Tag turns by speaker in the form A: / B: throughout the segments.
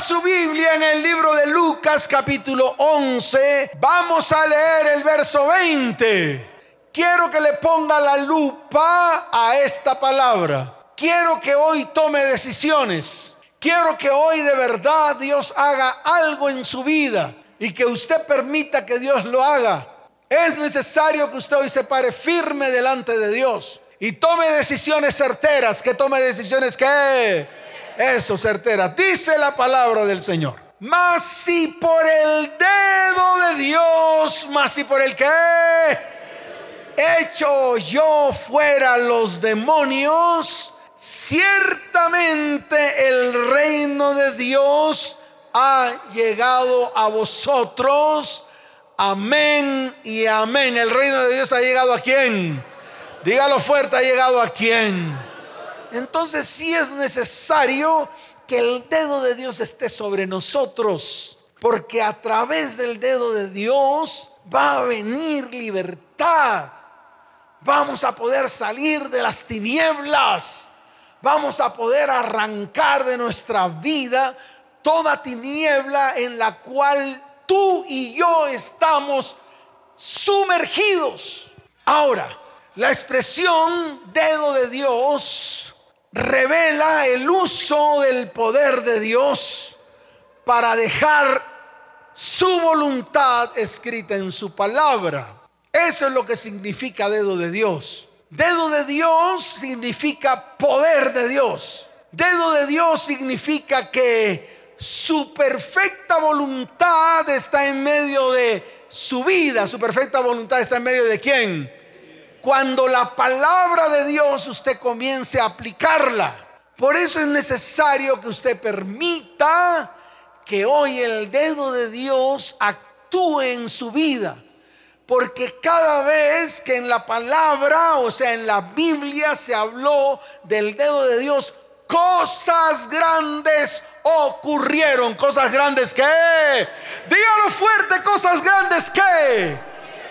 A: su Biblia en el libro de Lucas capítulo 11. Vamos a leer el verso 20. Quiero que le ponga la lupa a esta palabra. Quiero que hoy tome decisiones. Quiero que hoy de verdad Dios haga algo en su vida y que usted permita que Dios lo haga. Es necesario que usted hoy se pare firme delante de Dios y tome decisiones certeras, que tome decisiones que eso certeras. Dice la palabra del Señor. Mas si por el dedo de Dios, más si por el que hecho yo fuera los demonios, ciertamente el reino de Dios ha llegado a vosotros. Amén y amén. El reino de Dios ha llegado a quién? Dígalo fuerte, ha llegado a quién. Entonces sí es necesario que el dedo de Dios esté sobre nosotros, porque a través del dedo de Dios va a venir libertad. Vamos a poder salir de las tinieblas vamos a poder arrancar de nuestra vida toda tiniebla en la cual tú y yo estamos sumergidos. Ahora, la expresión dedo de Dios revela el uso del poder de Dios para dejar su voluntad escrita en su palabra. Eso es lo que significa dedo de Dios. Dedo de Dios significa poder de Dios. Dedo de Dios significa que su perfecta voluntad está en medio de su vida. Su perfecta voluntad está en medio de quién? Cuando la palabra de Dios usted comience a aplicarla. Por eso es necesario que usted permita que hoy el dedo de Dios actúe en su vida. Porque cada vez que en la palabra, o sea, en la Biblia se habló del dedo de Dios, cosas grandes ocurrieron. Cosas grandes que, dígalo fuerte, cosas grandes que,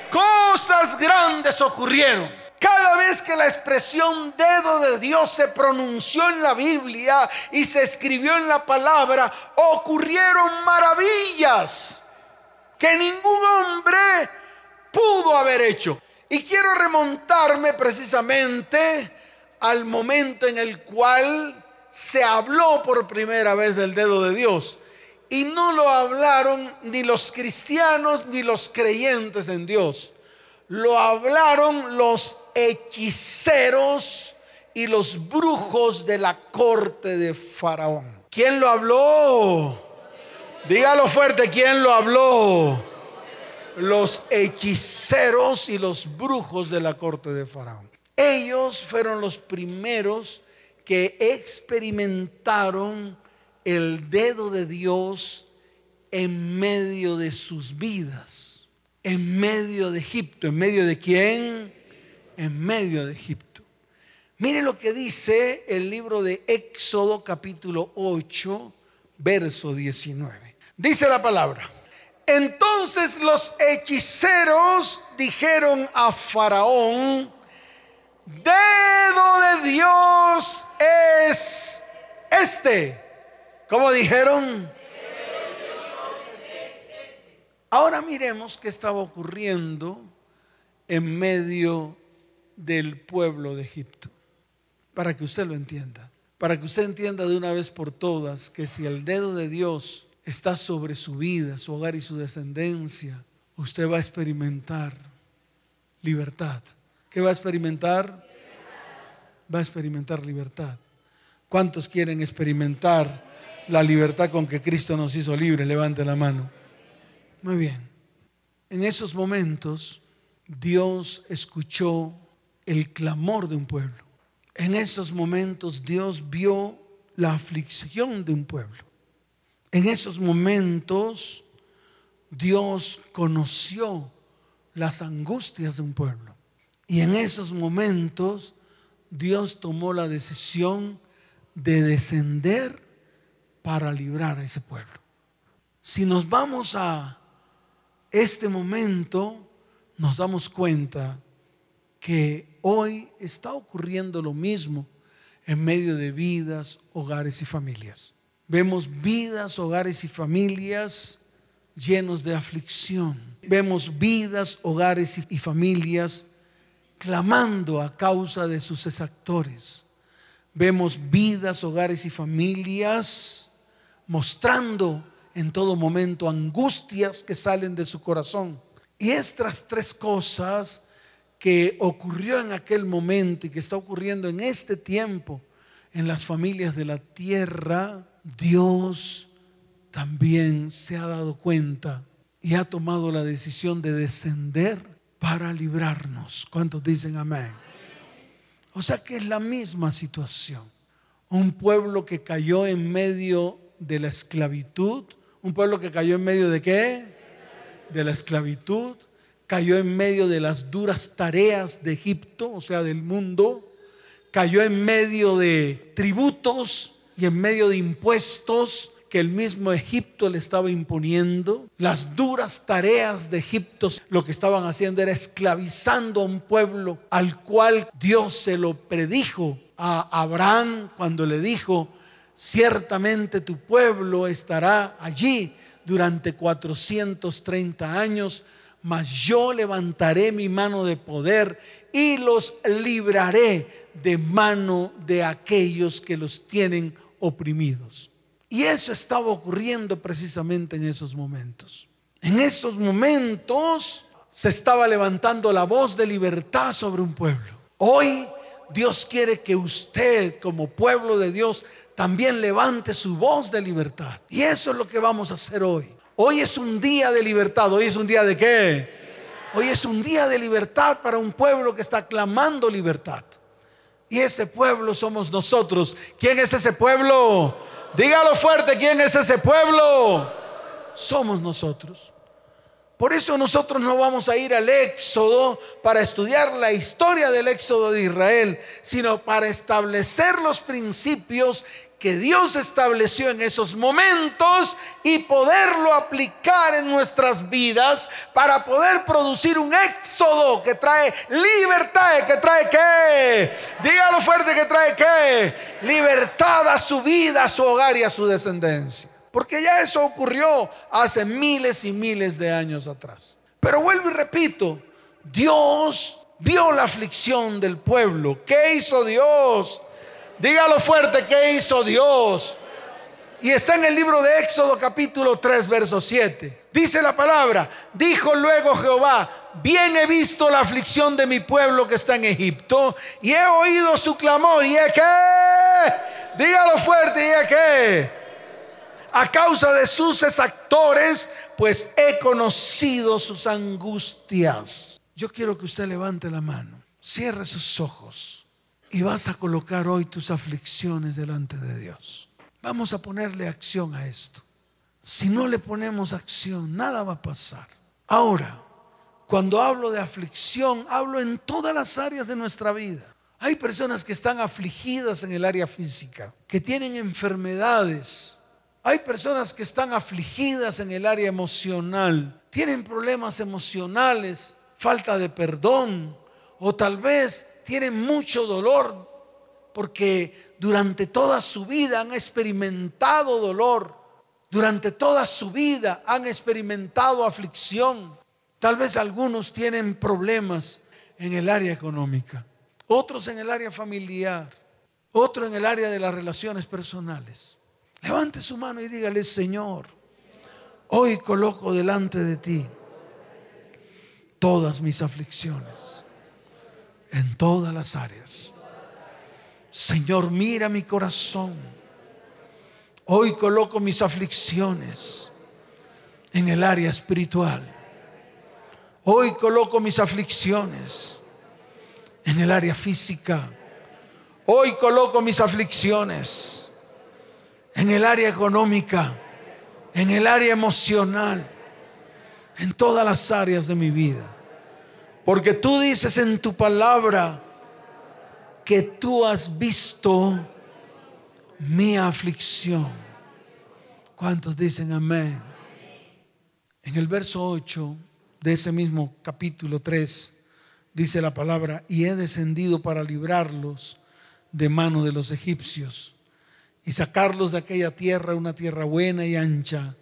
A: cosas grandes ocurrieron. Cada vez que la expresión dedo de Dios se pronunció en la Biblia y se escribió en la palabra, ocurrieron maravillas que ningún hombre pudo haber hecho. Y quiero remontarme precisamente al momento en el cual se habló por primera vez del dedo de Dios. Y no lo hablaron ni los cristianos ni los creyentes en Dios. Lo hablaron los hechiceros y los brujos de la corte de Faraón. ¿Quién lo habló? Dígalo fuerte, ¿quién lo habló? los hechiceros y los brujos de la corte de Faraón. Ellos fueron los primeros que experimentaron el dedo de Dios en medio de sus vidas, en medio de Egipto. ¿En medio de quién? En medio de Egipto. Mire lo que dice el libro de Éxodo capítulo 8, verso 19. Dice la palabra. Entonces los hechiceros dijeron a Faraón, dedo de Dios es este. ¿Cómo dijeron? Ahora miremos qué estaba ocurriendo en medio del pueblo de Egipto, para que usted lo entienda, para que usted entienda de una vez por todas que si el dedo de Dios está sobre su vida, su hogar y su descendencia, usted va a experimentar libertad. ¿Qué va a experimentar? Va a experimentar libertad. ¿Cuántos quieren experimentar la libertad con que Cristo nos hizo libre? Levante la mano. Muy bien. En esos momentos Dios escuchó el clamor de un pueblo. En esos momentos Dios vio la aflicción de un pueblo. En esos momentos Dios conoció las angustias de un pueblo. Y en esos momentos Dios tomó la decisión de descender para librar a ese pueblo. Si nos vamos a este momento, nos damos cuenta que hoy está ocurriendo lo mismo en medio de vidas, hogares y familias. Vemos vidas, hogares y familias llenos de aflicción. Vemos vidas, hogares y familias clamando a causa de sus exactores. Vemos vidas, hogares y familias mostrando en todo momento angustias que salen de su corazón. Y estas tres cosas que ocurrió en aquel momento y que está ocurriendo en este tiempo en las familias de la tierra, Dios también se ha dado cuenta y ha tomado la decisión de descender para librarnos. ¿Cuántos dicen amén? O sea que es la misma situación. Un pueblo que cayó en medio de la esclavitud. Un pueblo que cayó en medio de qué? De la esclavitud. Cayó en medio de las duras tareas de Egipto, o sea, del mundo. Cayó en medio de tributos y en medio de impuestos que el mismo Egipto le estaba imponiendo. Las duras tareas de Egipto lo que estaban haciendo era esclavizando a un pueblo al cual Dios se lo predijo a Abraham cuando le dijo, ciertamente tu pueblo estará allí durante 430 años, mas yo levantaré mi mano de poder y los libraré de mano de aquellos que los tienen oprimidos. Y eso estaba ocurriendo precisamente en esos momentos. En estos momentos se estaba levantando la voz de libertad sobre un pueblo. Hoy Dios quiere que usted como pueblo de Dios también levante su voz de libertad. Y eso es lo que vamos a hacer hoy. Hoy es un día de libertad. Hoy es un día de qué? Hoy es un día de libertad para un pueblo que está clamando libertad. Y ese pueblo somos nosotros. ¿Quién es ese pueblo? Dígalo fuerte, ¿quién es ese pueblo? Somos nosotros. Por eso nosotros no vamos a ir al Éxodo para estudiar la historia del Éxodo de Israel, sino para establecer los principios que Dios estableció en esos momentos y poderlo aplicar en nuestras vidas para poder producir un éxodo que trae libertad, que trae qué? Dígalo fuerte que trae qué? Libertad a su vida, a su hogar y a su descendencia. Porque ya eso ocurrió hace miles y miles de años atrás. Pero vuelvo y repito, Dios vio la aflicción del pueblo. ¿Qué hizo Dios? Dígalo fuerte, ¿qué hizo Dios? Y está en el libro de Éxodo capítulo 3, verso 7. Dice la palabra, dijo luego Jehová, bien he visto la aflicción de mi pueblo que está en Egipto y he oído su clamor y es que, dígalo fuerte y es que, a causa de sus exactores, pues he conocido sus angustias. Yo quiero que usted levante la mano, cierre sus ojos y vas a colocar hoy tus aflicciones delante de Dios. Vamos a ponerle acción a esto. Si no le ponemos acción, nada va a pasar. Ahora, cuando hablo de aflicción, hablo en todas las áreas de nuestra vida. Hay personas que están afligidas en el área física, que tienen enfermedades. Hay personas que están afligidas en el área emocional, tienen problemas emocionales, falta de perdón, o tal vez tienen mucho dolor porque durante toda su vida han experimentado dolor, durante toda su vida han experimentado aflicción. Tal vez algunos tienen problemas en el área económica, otros en el área familiar, otro en el área de las relaciones personales. Levante su mano y dígale, Señor, hoy coloco delante de ti todas mis aflicciones en todas las áreas. Señor, mira mi corazón. Hoy coloco mis aflicciones en el área espiritual. Hoy coloco mis aflicciones en el área física. Hoy coloco mis aflicciones en el área económica, en el área emocional, en todas las áreas de mi vida. Porque tú dices en tu palabra que tú has visto mi aflicción. ¿Cuántos dicen amén? En el verso 8 de ese mismo capítulo 3 dice la palabra, y he descendido para librarlos de mano de los egipcios y sacarlos de aquella tierra, una tierra buena y ancha,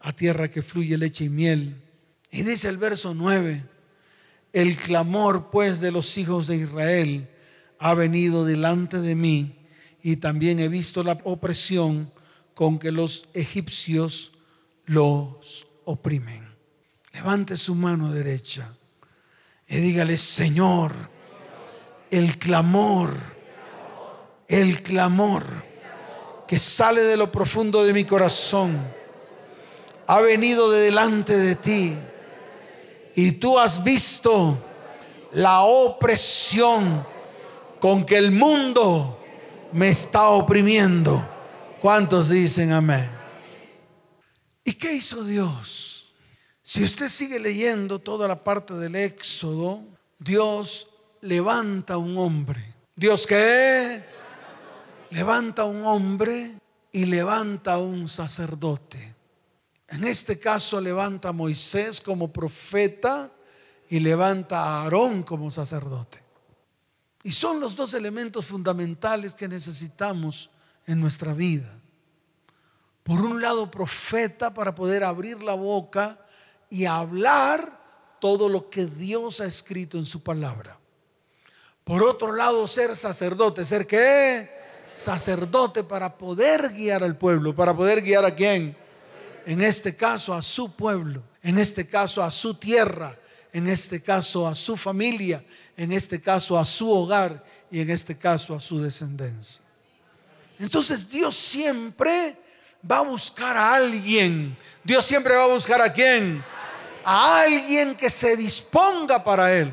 A: a tierra que fluye leche y miel. Y dice el verso 9, el clamor pues de los hijos de Israel ha venido delante de mí y también he visto la opresión con que los egipcios los oprimen. Levante su mano derecha y dígale, Señor, el clamor, el clamor que sale de lo profundo de mi corazón ha venido de delante de ti y tú has visto la opresión con que el mundo me está oprimiendo. ¿Cuántos dicen amén? ¿Y qué hizo Dios? Si usted sigue leyendo toda la parte del Éxodo, Dios levanta un hombre. ¿Dios qué? Levanta un hombre y levanta un sacerdote. En este caso levanta a Moisés como profeta y levanta a Aarón como sacerdote. Y son los dos elementos fundamentales que necesitamos en nuestra vida. Por un lado, profeta para poder abrir la boca y hablar todo lo que Dios ha escrito en su palabra. Por otro lado, ser sacerdote. ¿Ser qué? Sacerdote para poder guiar al pueblo. ¿Para poder guiar a quién? En este caso a su pueblo. En este caso a su tierra. En este caso a su familia. En este caso a su hogar. Y en este caso a su descendencia. Entonces Dios siempre va a buscar a alguien. Dios siempre va a buscar a quién? A alguien que se disponga para él.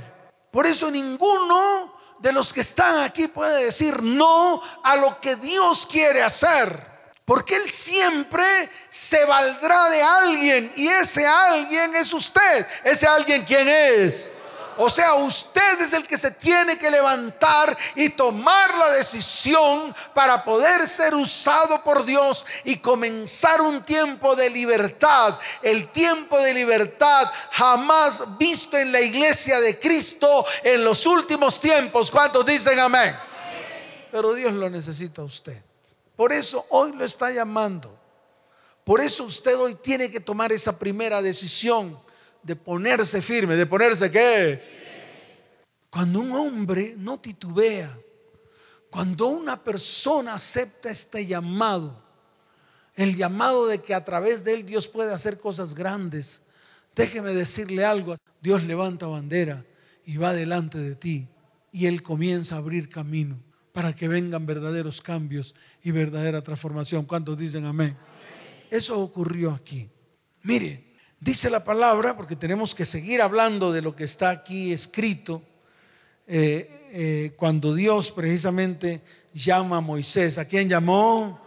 A: Por eso ninguno de los que están aquí puede decir no a lo que Dios quiere hacer. Porque Él siempre se valdrá de alguien y ese alguien es usted. Ese alguien, ¿quién es? O sea, usted es el que se tiene que levantar y tomar la decisión para poder ser usado por Dios y comenzar un tiempo de libertad. El tiempo de libertad jamás visto en la iglesia de Cristo en los últimos tiempos. ¿Cuántos dicen amén? Pero Dios lo necesita a usted. Por eso hoy lo está llamando. Por eso usted hoy tiene que tomar esa primera decisión de ponerse firme, de ponerse qué. Cuando un hombre no titubea, cuando una persona acepta este llamado, el llamado de que a través de él Dios puede hacer cosas grandes, déjeme decirle algo, Dios levanta bandera y va delante de ti y él comienza a abrir camino para que vengan verdaderos cambios y verdadera transformación. ¿Cuántos dicen amén? Eso ocurrió aquí. Mire, Dice la palabra, porque tenemos que seguir hablando de lo que está aquí escrito, eh, eh, cuando Dios precisamente llama a Moisés. ¿A quién llamó?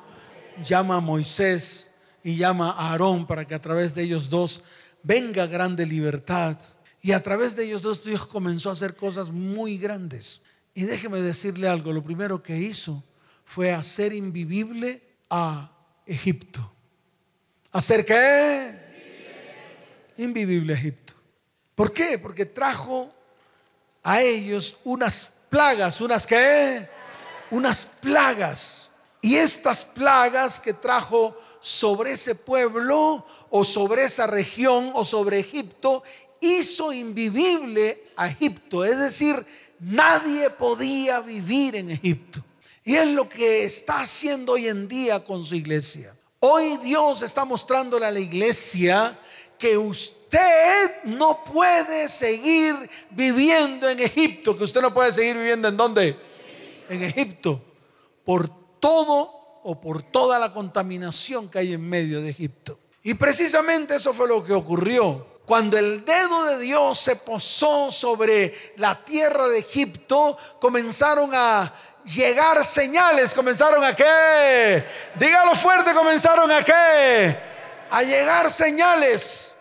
A: Llama a Moisés y llama a Aarón para que a través de ellos dos venga grande libertad. Y a través de ellos dos Dios comenzó a hacer cosas muy grandes. Y déjeme decirle algo, lo primero que hizo fue hacer invivible a Egipto. ¿Hacer qué? invivible Egipto. ¿Por qué? Porque trajo a ellos unas plagas, unas que unas plagas. Y estas plagas que trajo sobre ese pueblo o sobre esa región o sobre Egipto hizo invivible a Egipto, es decir, nadie podía vivir en Egipto. Y es lo que está haciendo hoy en día con su iglesia. Hoy Dios está mostrándole a la iglesia que usted no puede seguir viviendo en Egipto, que usted no puede seguir viviendo en dónde? En Egipto, por todo o por toda la contaminación que hay en medio de Egipto. Y precisamente eso fue lo que ocurrió. Cuando el dedo de Dios se posó sobre la tierra de Egipto, comenzaron a llegar señales, comenzaron a qué? Dígalo fuerte, comenzaron a qué? a llegar señales.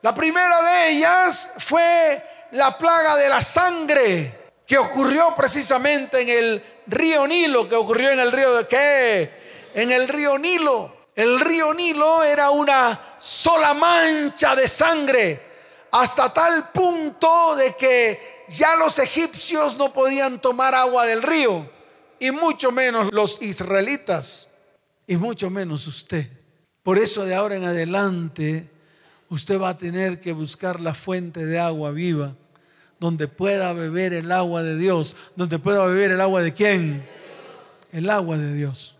A: La primera de ellas fue la plaga de la sangre que ocurrió precisamente en el río Nilo, que ocurrió en el río de qué? En el río Nilo. El río Nilo era una sola mancha de sangre, hasta tal punto de que ya los egipcios no podían tomar agua del río y mucho menos los israelitas, y mucho menos usted. Por eso de ahora en adelante usted va a tener que buscar la fuente de agua viva, donde pueda beber el agua de Dios, donde pueda beber el agua de quién? El agua de Dios.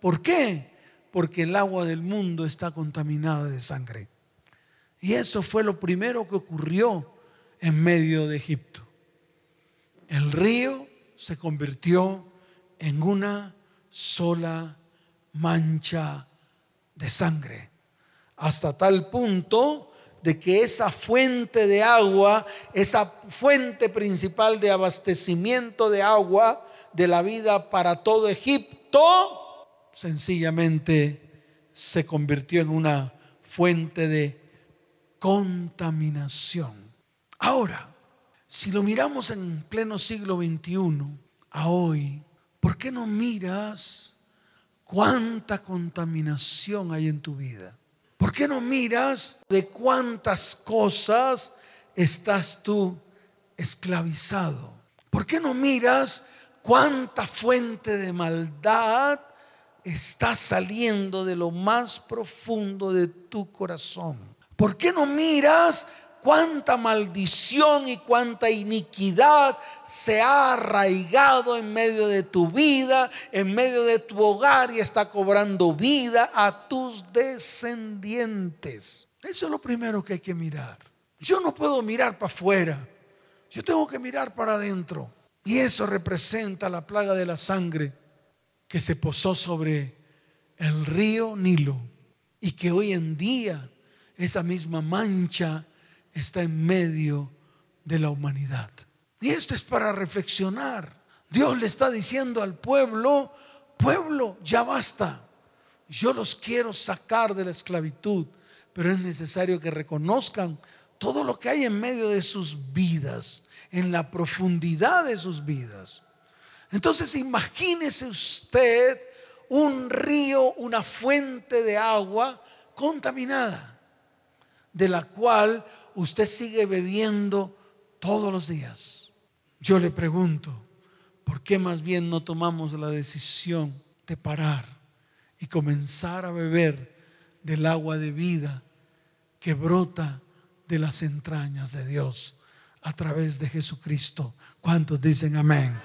A: ¿Por qué? Porque el agua del mundo está contaminada de sangre. Y eso fue lo primero que ocurrió en medio de Egipto. El río se convirtió en una sola mancha de sangre, hasta tal punto de que esa fuente de agua, esa fuente principal de abastecimiento de agua de la vida para todo Egipto, sencillamente se convirtió en una fuente de contaminación. Ahora, si lo miramos en pleno siglo XXI, a hoy, ¿por qué no miras cuánta contaminación hay en tu vida? ¿Por qué no miras de cuántas cosas estás tú esclavizado? ¿Por qué no miras cuánta fuente de maldad está saliendo de lo más profundo de tu corazón? ¿Por qué no miras cuánta maldición y cuánta iniquidad se ha arraigado en medio de tu vida, en medio de tu hogar y está cobrando vida a tus descendientes. Eso es lo primero que hay que mirar. Yo no puedo mirar para afuera, yo tengo que mirar para adentro. Y eso representa la plaga de la sangre que se posó sobre el río Nilo y que hoy en día esa misma mancha está en medio de la humanidad. Y esto es para reflexionar. Dios le está diciendo al pueblo, pueblo, ya basta. Yo los quiero sacar de la esclavitud, pero es necesario que reconozcan todo lo que hay en medio de sus vidas, en la profundidad de sus vidas. Entonces imagínese usted un río, una fuente de agua contaminada, de la cual usted sigue bebiendo todos los días. Yo le pregunto, ¿por qué más bien no tomamos la decisión de parar y comenzar a beber del agua de vida que brota de las entrañas de Dios a través de Jesucristo? ¿Cuántos dicen amén?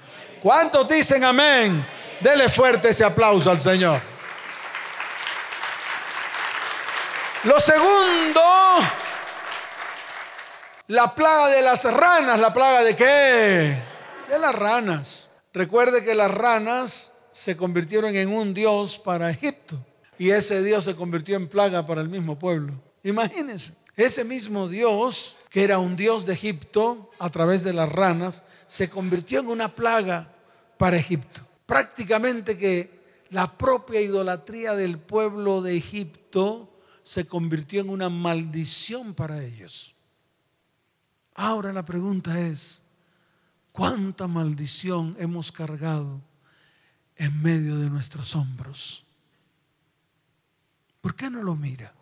A: ¿Cuántos dicen amén? Dele fuerte ese aplauso al Señor. Lo segundo la plaga de las ranas, ¿la plaga de qué? De las ranas. Recuerde que las ranas se convirtieron en un dios para Egipto y ese dios se convirtió en plaga para el mismo pueblo. Imagínense, ese mismo dios, que era un dios de Egipto a través de las ranas, se convirtió en una plaga para Egipto. Prácticamente que la propia idolatría del pueblo de Egipto se convirtió en una maldición para ellos. Ahora la pregunta es, ¿cuánta maldición hemos cargado en medio de nuestros hombros? ¿Por qué no lo mira?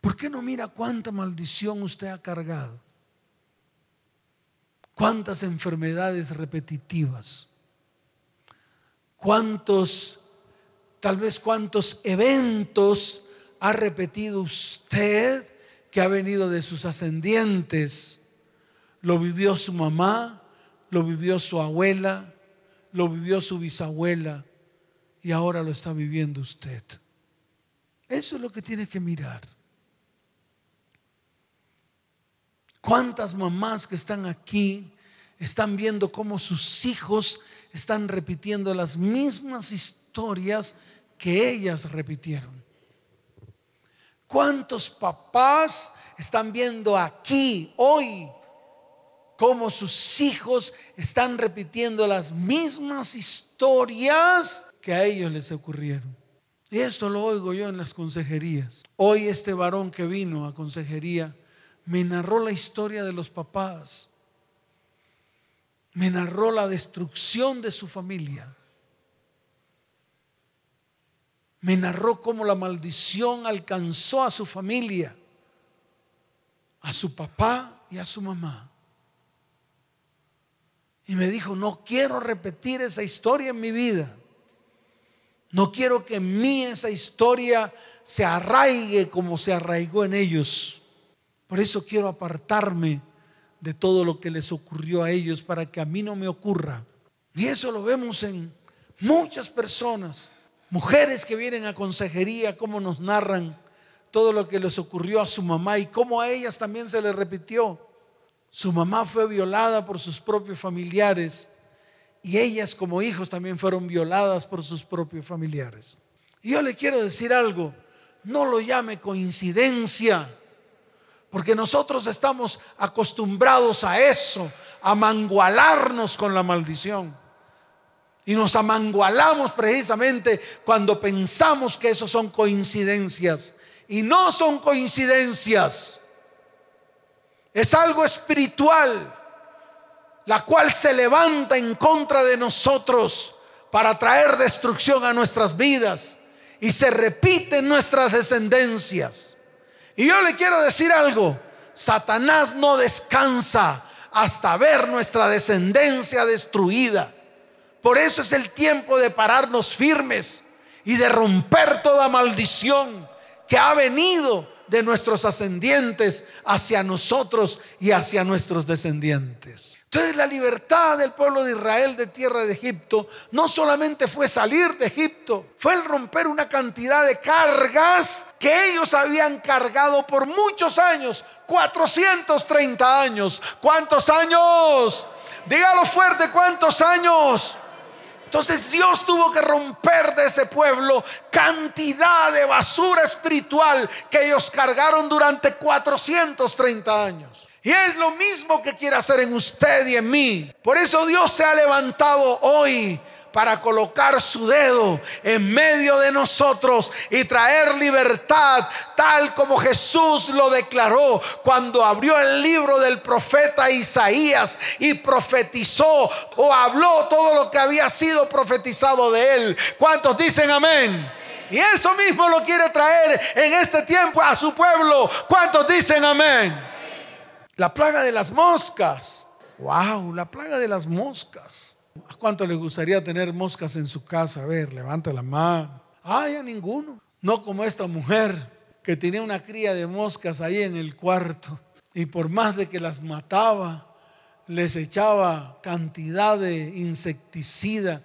A: ¿Por qué no mira cuánta maldición usted ha cargado? ¿Cuántas enfermedades repetitivas? ¿Cuántos, tal vez cuántos eventos ha repetido usted que ha venido de sus ascendientes. Lo vivió su mamá, lo vivió su abuela, lo vivió su bisabuela y ahora lo está viviendo usted. Eso es lo que tiene que mirar. ¿Cuántas mamás que están aquí están viendo cómo sus hijos están repitiendo las mismas historias que ellas repitieron? ¿Cuántos papás están viendo aquí, hoy, cómo sus hijos están repitiendo las mismas historias que a ellos les ocurrieron? Y esto lo oigo yo en las consejerías. Hoy este varón que vino a consejería me narró la historia de los papás. Me narró la destrucción de su familia. me narró cómo la maldición alcanzó a su familia, a su papá y a su mamá. Y me dijo, no quiero repetir esa historia en mi vida. No quiero que en mí esa historia se arraigue como se arraigó en ellos. Por eso quiero apartarme de todo lo que les ocurrió a ellos para que a mí no me ocurra. Y eso lo vemos en muchas personas, mujeres que vienen a consejería, cómo nos narran todo lo que les ocurrió a su mamá y cómo a ellas también se les repitió. Su mamá fue violada por sus propios familiares y ellas como hijos también fueron violadas por sus propios familiares. Y yo le quiero decir algo, no lo llame coincidencia, porque nosotros estamos acostumbrados a eso, a mangualarnos con la maldición. Y nos amangualamos precisamente cuando pensamos que eso son coincidencias. Y no son coincidencias. Es algo espiritual, la cual se levanta en contra de nosotros para traer destrucción a nuestras vidas y se repite en nuestras descendencias. Y yo le quiero decir algo, Satanás no descansa hasta ver nuestra descendencia destruida. Por eso es el tiempo de pararnos firmes y de romper toda maldición que ha venido de nuestros ascendientes hacia nosotros y hacia nuestros descendientes. Entonces la libertad del pueblo de Israel de tierra de Egipto no solamente fue salir de Egipto, fue el romper una cantidad de cargas que ellos habían cargado por muchos años, 430 años. ¿Cuántos años? Dígalo fuerte, ¿cuántos años? Entonces Dios tuvo que romper de ese pueblo cantidad de basura espiritual que ellos cargaron durante 430 años. Y es lo mismo que quiere hacer en usted y en mí. Por eso Dios se ha levantado hoy para colocar su dedo en medio de nosotros y traer libertad, tal como Jesús lo declaró cuando abrió el libro del profeta Isaías y profetizó o habló todo lo que había sido profetizado de él. ¿Cuántos dicen amén? Y eso mismo lo quiere traer en este tiempo a su pueblo. ¿Cuántos dicen amén? La plaga de las moscas. Wow, la plaga de las moscas. ¿A cuánto le gustaría tener moscas en su casa? A ver, levanta la mano. Ay, a ninguno. No como esta mujer que tenía una cría de moscas ahí en el cuarto y por más de que las mataba, les echaba cantidad de insecticida.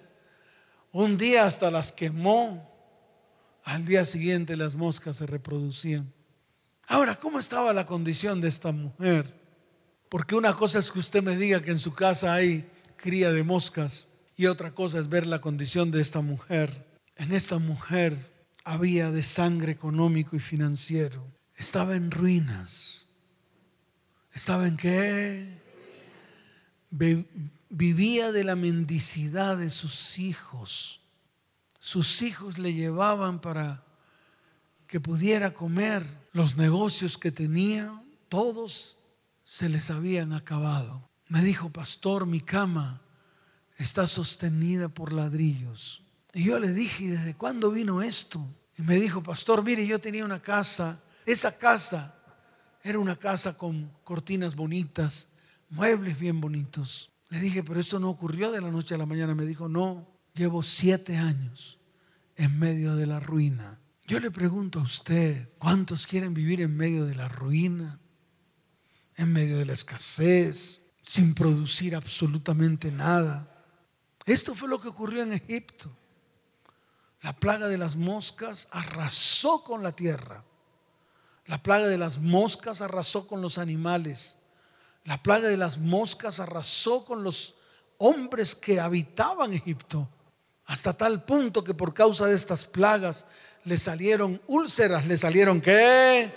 A: Un día hasta las quemó. Al día siguiente las moscas se reproducían. Ahora, ¿cómo estaba la condición de esta mujer? Porque una cosa es que usted me diga que en su casa hay cría de moscas. Y otra cosa es ver la condición de esta mujer. En esta mujer había de sangre económico y financiero. Estaba en ruinas. ¿Estaba en qué? vivía de la mendicidad de sus hijos. Sus hijos le llevaban para que pudiera comer. Los negocios que tenía, todos se les habían acabado. Me dijo, pastor, mi cama está sostenida por ladrillos. Y yo le dije, ¿y desde cuándo vino esto? Y me dijo, pastor, mire, yo tenía una casa. Esa casa era una casa con cortinas bonitas, muebles bien bonitos. Le dije, pero esto no ocurrió de la noche a la mañana. Me dijo, no, llevo siete años en medio de la ruina. Yo le pregunto a usted, ¿cuántos quieren vivir en medio de la ruina? En medio de la escasez, sin producir absolutamente nada. Esto fue lo que ocurrió en Egipto. La plaga de las moscas arrasó con la tierra. La plaga de las moscas arrasó con los animales. La plaga de las moscas arrasó con los hombres que habitaban Egipto. Hasta tal punto que por causa de estas plagas le salieron úlceras. ¿Le salieron qué?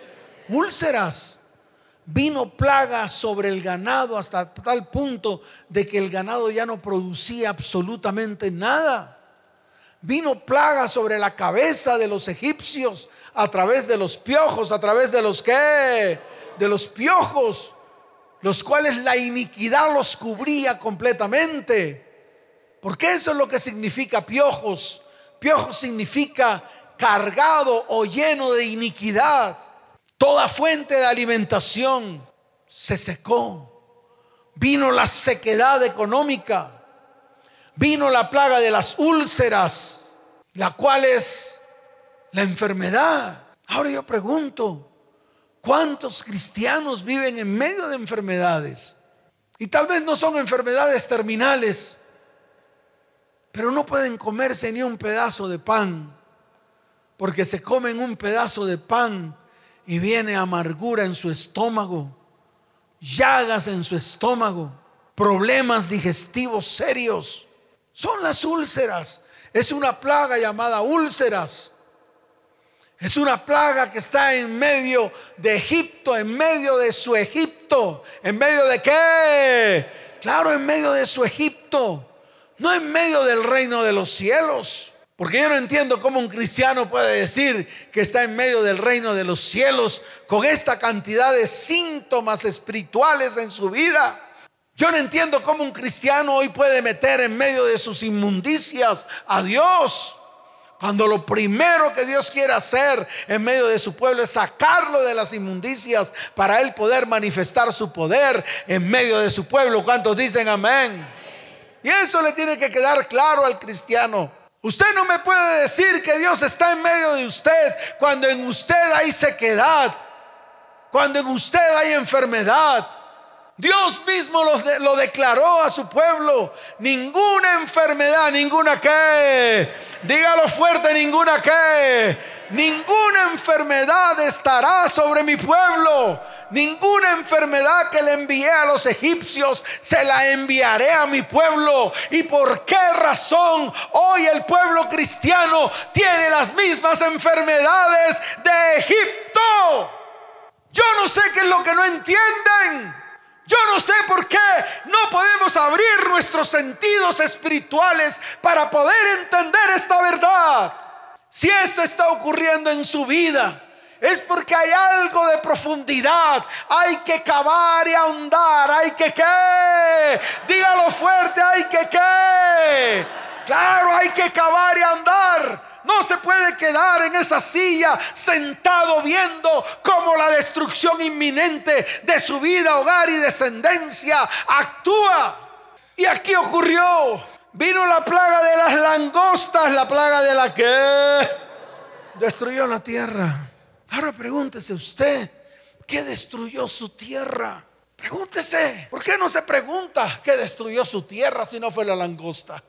A: Úlceras vino plaga sobre el ganado hasta tal punto de que el ganado ya no producía absolutamente nada. Vino plaga sobre la cabeza de los egipcios a través de los piojos, a través de los que, de los piojos, los cuales la iniquidad los cubría completamente. Porque eso es lo que significa piojos. Piojos significa cargado o lleno de iniquidad. Toda fuente de alimentación se secó. vino la sequedad económica, vino la plaga de las úlceras, la cual es la enfermedad. Ahora yo pregunto, ¿cuántos cristianos viven en medio de enfermedades? Y tal vez no son enfermedades terminales, pero no pueden comerse ni un pedazo de pan, porque se comen un pedazo de pan y viene amargura en su estómago, llagas en su estómago, problemas digestivos serios. Son las úlceras. Es una plaga llamada úlceras. Es una plaga que está en medio de Egipto, en medio de su Egipto. ¿En medio de qué? Claro, en medio de su Egipto. No en medio del reino de los cielos. Porque yo no entiendo cómo un cristiano puede decir que está en medio del reino de los cielos con esta cantidad de síntomas espirituales en su vida. Yo no entiendo cómo un cristiano hoy puede meter en medio de sus inmundicias a Dios. Cuando lo primero que Dios quiere hacer en medio de su pueblo es sacarlo de las inmundicias para él poder manifestar su poder en medio de su pueblo. ¿Cuántos dicen amén? Y eso le tiene que quedar claro al cristiano. Usted no me puede decir que Dios está en medio de usted cuando en usted hay sequedad, cuando en usted hay enfermedad. Dios mismo lo, declaró a su pueblo. Ninguna enfermedad, ninguna que, dígalo fuerte, ninguna que, ninguna enfermedad estará sobre mi pueblo ninguna enfermedad que le envié a los egipcios se la enviaré a mi pueblo. ¿Y por qué razón hoy el pueblo cristiano tiene las mismas enfermedades de Egipto? Yo no sé qué es lo que no entienden. Yo no sé por qué no podemos abrir nuestros sentidos espirituales para poder entender esta verdad. Si esto está ocurriendo en su vida, es porque hay algo de profundidad. Hay que cavar y ahondar. Hay que qué. Dígalo fuerte. Hay que qué. Claro, hay que cavar y andar. No se puede quedar en esa silla sentado viendo cómo la destrucción inminente de su vida, hogar y descendencia actúa. Y aquí ocurrió. Vino la plaga de las langostas, la plaga de la que destruyó la tierra. Ahora pregúntese usted, ¿qué destruyó su tierra? Pregúntese, ¿por qué no se pregunta qué destruyó su tierra si no fue la langosta?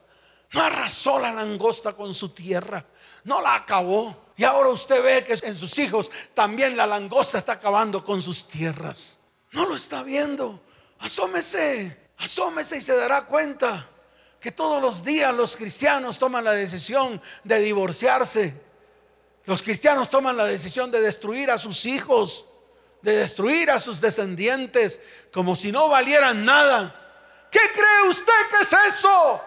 A: No arrasó la langosta con su tierra, no la acabó. Y ahora usted ve que en sus hijos también la langosta está acabando con sus tierras. No lo está viendo. Asómese, asómese y se dará cuenta que todos los días los cristianos toman la decisión de divorciarse los cristianos toman la decisión de destruir a sus hijos, de destruir a sus descendientes, como si no valieran nada. ¿Qué cree usted que es eso?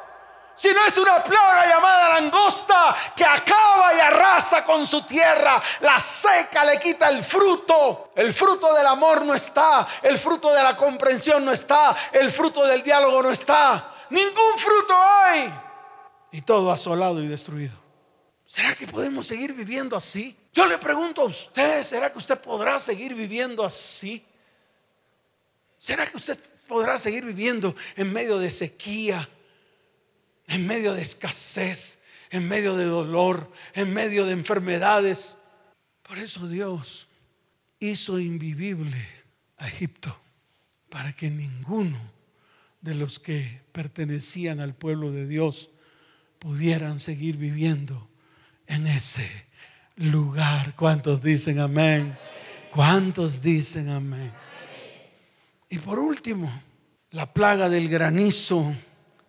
A: Si no es una plaga llamada langosta que acaba y arrasa con su tierra, la seca, le quita el fruto. El fruto del amor no está, el fruto de la comprensión no está, el fruto del diálogo no está. Ningún fruto hay. Y todo asolado y destruido. ¿Será que podemos seguir viviendo así? Yo le pregunto a usted, ¿será que usted podrá seguir viviendo así? ¿Será que usted podrá seguir viviendo en medio de sequía, en medio de escasez, en medio de dolor, en medio de enfermedades? Por eso Dios hizo invivible a Egipto para que ninguno de los que pertenecían al pueblo de Dios pudieran seguir viviendo en ese lugar. ¿Cuántos dicen amén? ¿Cuántos dicen amén? Y por último, la plaga del granizo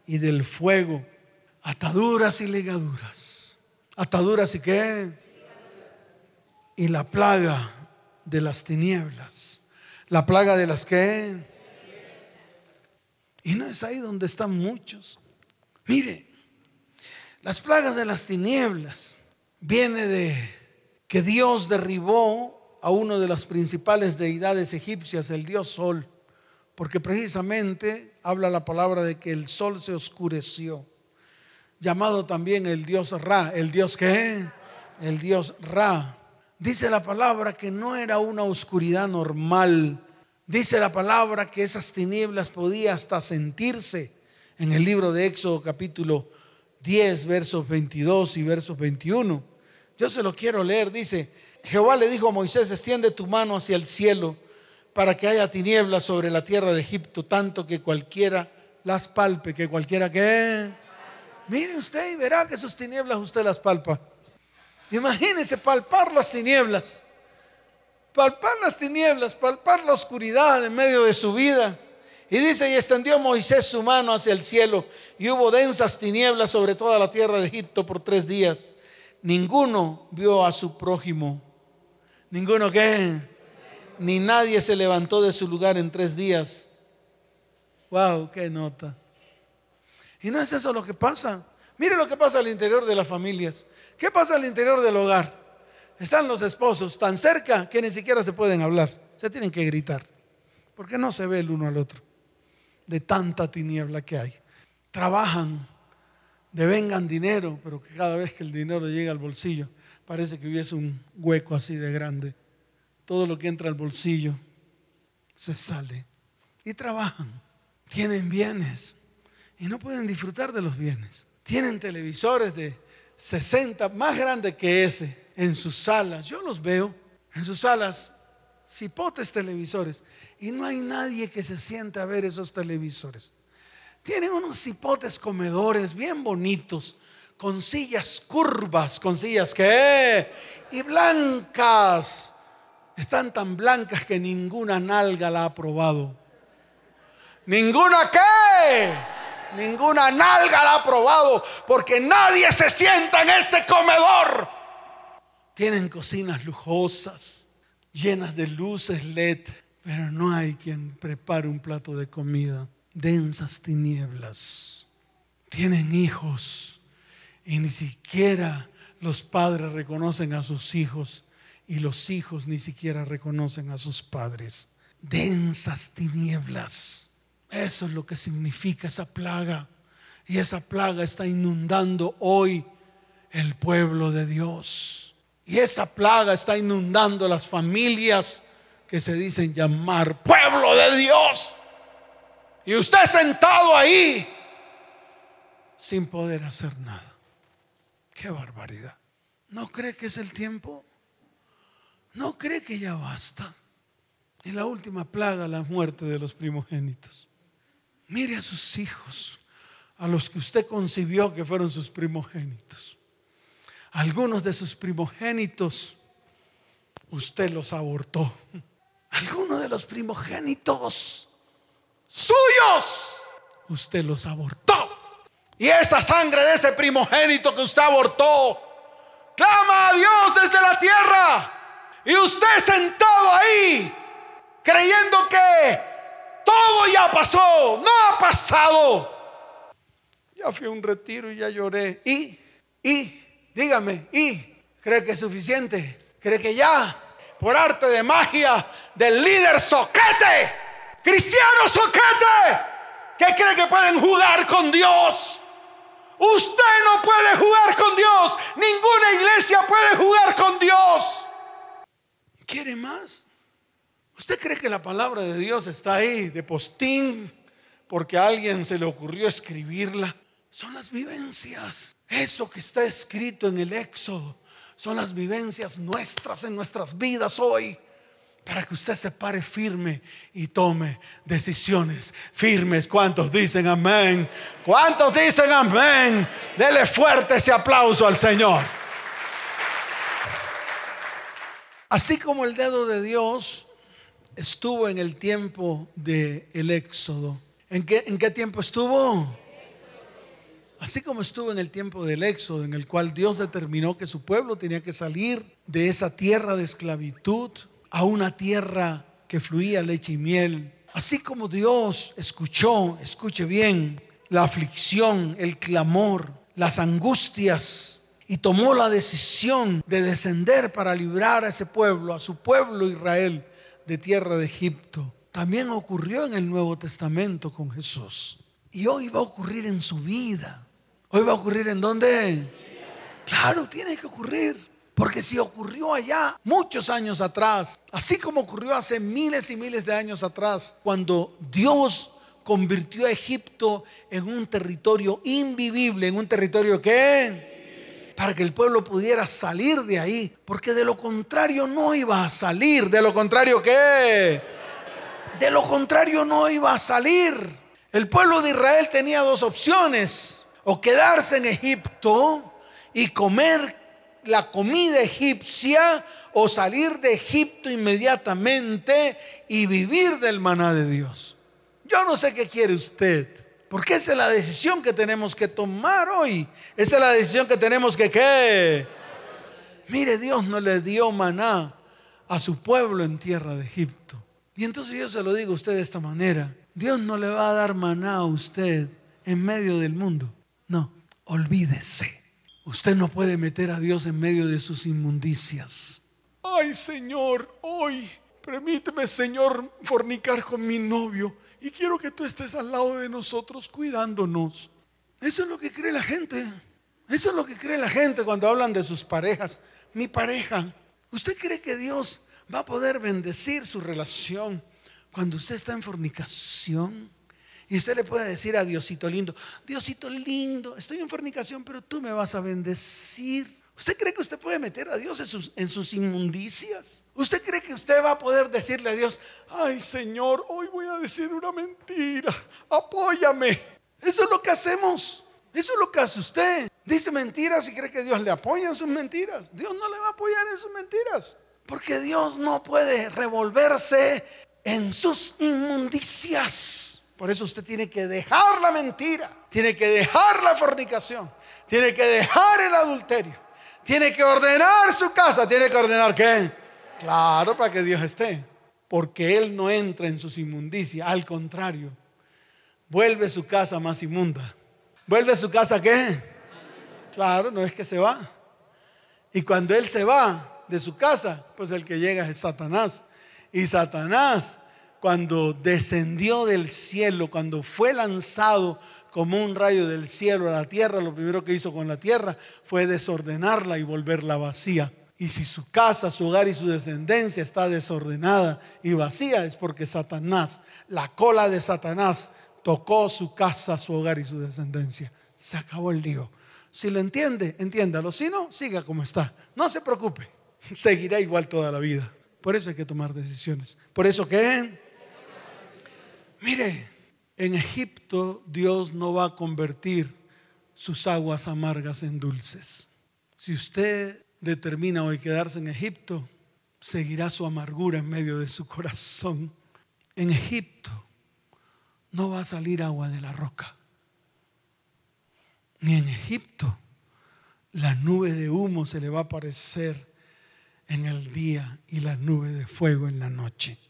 A: y del fuego, ataduras y ligaduras. Ataduras y qué? Y la plaga de las tinieblas. La plaga de las qué? Y no es ahí donde están muchos. Mire, las plagas de las tinieblas viene de que Dios derribó a uno de las principales deidades egipcias, el dios Sol, porque precisamente habla la palabra de que el sol se oscureció, llamado también el dios Ra, el dios que el dios Ra. Dice la palabra que no era una oscuridad normal Dice la palabra que esas tinieblas podía hasta sentirse en el libro de Éxodo capítulo 10, versos 22 y versos 21. Yo se lo quiero leer. Dice, Jehová le dijo a Moisés, extiende tu mano hacia el cielo para que haya tinieblas sobre la tierra de Egipto, tanto que cualquiera las palpe, que cualquiera que... Mire usted y verá que sus tinieblas usted las palpa. Imagínese palpar las tinieblas, palpar las tinieblas, palpar la oscuridad en medio de su vida. Y dice, y extendió Moisés su mano hacia el cielo, y hubo densas tinieblas sobre toda la tierra de Egipto por tres días. Ninguno vio a su prójimo. Ninguno qué. Ni nadie se levantó de su lugar en tres días. Wow, qué nota. Y no es eso lo que pasa. Mire lo que pasa al interior de las familias. ¿Qué pasa al interior del hogar? Están los esposos tan cerca que ni siquiera se pueden hablar. Se tienen que gritar. Porque no se ve el uno al otro. De tanta tiniebla que hay. Trabajan, devengan dinero, pero que cada vez que el dinero llega al bolsillo, parece que hubiese un hueco así de grande. Todo lo que entra al bolsillo se sale. Y trabajan, tienen bienes y no pueden disfrutar de los bienes. Tienen televisores de 60, más grandes que ese, en sus salas. Yo los veo en sus salas, cipotes televisores. Y no hay nadie que se siente a ver esos televisores. Tienen unos cipotes comedores bien bonitos, con sillas curvas, con sillas que... Y blancas. Están tan blancas que ninguna nalga la ha probado. ¿Ninguna qué? Ninguna nalga la ha probado porque nadie se sienta en ese comedor. Tienen cocinas lujosas, llenas de luces LED, pero no hay quien prepare un plato de comida. Densas tinieblas. Tienen hijos y ni siquiera los padres reconocen a sus hijos y los hijos ni siquiera reconocen a sus padres. Densas tinieblas. Eso es lo que significa esa plaga. Y esa plaga está inundando hoy el pueblo de Dios. Y esa plaga está inundando las familias que se dicen llamar pueblo de Dios. Y usted sentado ahí sin poder hacer nada. Qué barbaridad. ¿No cree que es el tiempo? ¿No cree que ya basta? Y la última plaga, la muerte de los primogénitos. Mire a sus hijos, a los que usted concibió que fueron sus primogénitos. Algunos de sus primogénitos usted los abortó. Algunos de los primogénitos suyos usted los abortó. Y esa sangre de ese primogénito que usted abortó clama a Dios desde la tierra. Y usted sentado ahí creyendo que todo ya pasó, no ha pasado. Ya fui a un retiro y ya lloré. Y, y, dígame, y, ¿cree que es suficiente? ¿Cree que ya, por arte de magia del líder soquete, cristiano soquete, que cree que pueden jugar con Dios? Usted no puede jugar con Dios. Ninguna iglesia puede jugar con Dios. ¿Quiere más? ¿Usted cree que la palabra de Dios está ahí de postín porque a alguien se le ocurrió escribirla? Son las vivencias. Eso que está escrito en el Éxodo son las vivencias nuestras en nuestras vidas hoy para que usted se pare firme y tome decisiones firmes. ¿Cuántos dicen amén? ¿Cuántos dicen amén? Dele fuerte ese aplauso al Señor. Así como el dedo de Dios estuvo en el tiempo del el éxodo. ¿En qué, ¿En qué tiempo estuvo? Así como estuvo en el tiempo del éxodo, en el cual Dios determinó que su pueblo tenía que salir de esa tierra de esclavitud a una tierra que fluía leche y miel. Así como Dios escuchó, escuche bien, la aflicción, el clamor, las angustias y tomó la decisión de descender para librar a ese pueblo, a su pueblo Israel de tierra de Egipto. También ocurrió en el Nuevo Testamento con Jesús. Y hoy va a ocurrir en su vida. Hoy va a ocurrir en dónde? Claro, tiene que ocurrir. Porque si ocurrió allá muchos años atrás, así como ocurrió hace miles y miles de años atrás, cuando Dios convirtió a Egipto en un territorio invivible, en un territorio que para que el pueblo pudiera salir de ahí, porque de lo contrario no iba a salir, de lo contrario que de lo contrario no iba a salir. El pueblo de Israel tenía dos opciones, o quedarse en Egipto y comer la comida egipcia o salir de Egipto inmediatamente y vivir del maná de Dios. Yo no sé qué quiere usted, porque esa es la decisión que tenemos que tomar hoy. Esa es la decisión que tenemos que qué. Mire, Dios no le dio maná a su pueblo en tierra de Egipto. Y entonces yo se lo digo a usted de esta manera. Dios no le va a dar maná a usted en medio del mundo. No, olvídese. Usted no puede meter a Dios en medio de sus inmundicias. Ay, Señor, hoy permíteme, Señor, fornicar con mi novio y quiero que tú estés al lado de nosotros cuidándonos. Eso es lo que cree la gente. Eso es lo que cree la gente cuando hablan de sus parejas. Mi pareja. ¿Usted cree que Dios va a poder bendecir su relación cuando usted está en fornicación? Y usted le puede decir a Diosito lindo, Diosito lindo, estoy en fornicación, pero tú me vas a bendecir. ¿Usted cree que usted puede meter a Dios en sus, inmundicias? ¿Usted cree que usted va a poder decirle a Dios, ay Señor, hoy voy a decir una mentira, apóyame? Eso es lo que hacemos. Eso es lo que hace usted. Dice mentiras y cree que Dios le apoya en sus mentiras. Dios no le va a apoyar en sus mentiras. Porque Dios no puede revolverse en sus inmundicias. Por eso usted tiene que dejar la mentira, tiene que dejar la fornicación, tiene que dejar el adulterio, tiene que ordenar su casa. ¿Tiene que ordenar qué? Claro, para que Dios esté. Porque Él no entra en sus inmundicias. Al contrario, vuelve su casa más inmunda. ¿Vuelve su casa qué? Claro, no es que se va. Y cuando Él se va de su casa, pues el que llega es Satanás. Y Satanás, cuando descendió del cielo, cuando fue lanzado como un rayo del cielo a la tierra, lo primero que hizo con la tierra fue desordenarla y volverla vacía. Y si su casa, su hogar y su descendencia está desordenada y vacía, es porque Satanás, la cola de Satanás, tocó su casa, su hogar y su descendencia. Se acabó el lío. Si lo entiende, entiéndalo. Si no, siga como está. No se preocupe. Seguirá igual toda la vida. Por eso hay que tomar decisiones. Por eso que, mire, en Egipto Dios no va a convertir sus aguas amargas en dulces. Si usted determina hoy quedarse en Egipto, seguirá su amargura en medio de su corazón. En Egipto no va a salir agua de la roca. Ni en Egipto la nube de humo se le va a aparecer en el día y la nube de fuego en la noche.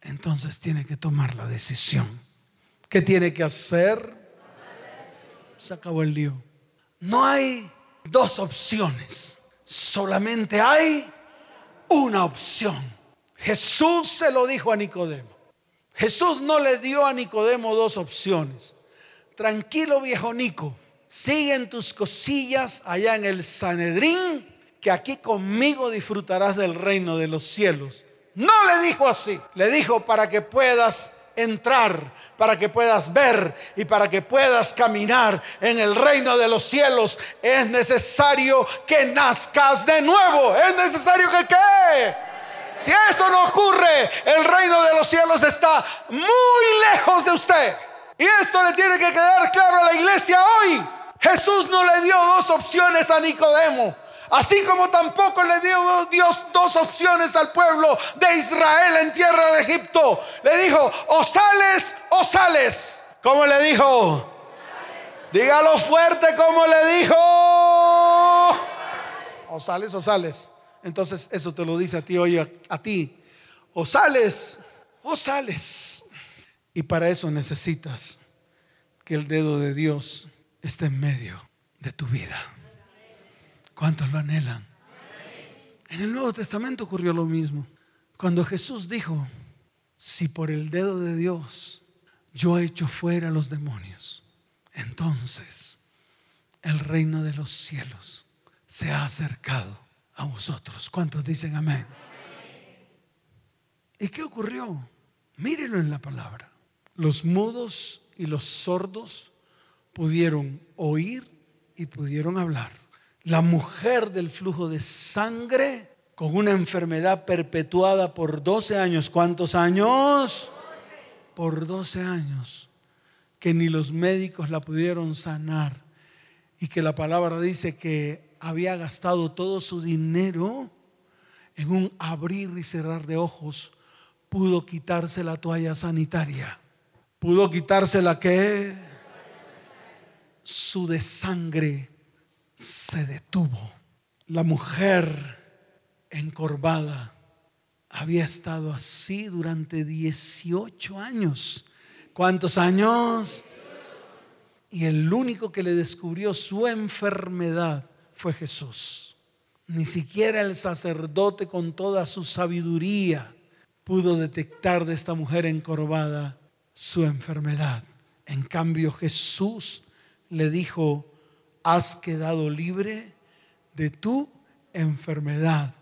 A: Entonces tiene que tomar la decisión. ¿Qué tiene que hacer? Se acabó el lío. No hay dos opciones, solamente hay una opción. Jesús se lo dijo a Nicodemo. Jesús no le dio a Nicodemo dos opciones. Tranquilo viejo Nico, sigue en tus cosillas allá en el Sanedrín, que aquí conmigo disfrutarás del reino de los cielos. No le dijo así, le dijo para que puedas entrar, para que puedas ver y para que puedas caminar en el reino de los cielos, es necesario que nazcas de nuevo. Es necesario que qué? Si eso no ocurre, el reino de los cielos está muy lejos de usted. Y esto le tiene que quedar claro a la iglesia hoy. Jesús no le dio dos opciones a Nicodemo. Así como tampoco le dio Dios dos opciones al pueblo de Israel en tierra de Egipto. Le dijo, o sales o sales. ¿Cómo le dijo? Dígalo fuerte como le dijo. O sales o sales. Entonces eso te lo dice a ti hoy, a, a ti. O sales o sales. Y para eso necesitas que el dedo de Dios esté en medio de tu vida. ¿Cuántos lo anhelan? En el Nuevo Testamento ocurrió lo mismo. Cuando Jesús dijo, si por el dedo de Dios yo echo fuera a los demonios, entonces el reino de los cielos se ha acercado a vosotros. ¿Cuántos dicen amén? ¿Y qué ocurrió? Mírenlo en la palabra. Los mudos y los sordos pudieron oír y pudieron hablar. La mujer del flujo de sangre con una enfermedad perpetuada por 12 años. ¿Cuántos años? Por 12 años. Que ni los médicos la pudieron sanar. Y que la palabra dice que había gastado todo su dinero en un abrir y cerrar de ojos. Pudo quitarse la toalla sanitaria. Pudo quitarse la que su de sangre se detuvo. La mujer encorvada había estado así durante 18 años. ¿Cuántos años? Y el único que le descubrió su enfermedad fue Jesús. Ni siquiera el sacerdote con toda su sabiduría pudo detectar de esta mujer encorvada su enfermedad. En cambio Jesús le dijo, has quedado libre de tu enfermedad.